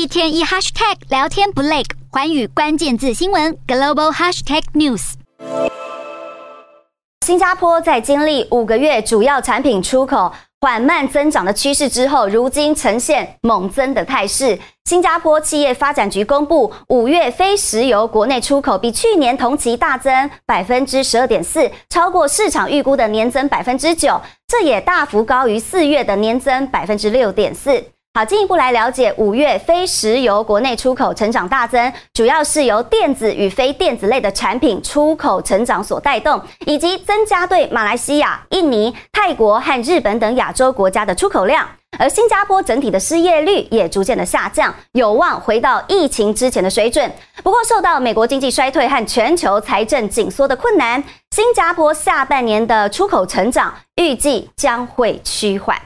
一天一 hashtag 聊天不累，寰宇关键字新闻 global hashtag news。新加坡在经历五个月主要产品出口缓慢增长的趋势之后，如今呈现猛增的态势。新加坡企业发展局公布，五月非石油国内出口比去年同期大增百分之十二点四，超过市场预估的年增百分之九，这也大幅高于四月的年增百分之六点四。好，进一步来了解五月非石油国内出口成长大增，主要是由电子与非电子类的产品出口成长所带动，以及增加对马来西亚、印尼、泰国和日本等亚洲国家的出口量。而新加坡整体的失业率也逐渐的下降，有望回到疫情之前的水准。不过，受到美国经济衰退和全球财政紧缩的困难，新加坡下半年的出口成长预计将会趋缓。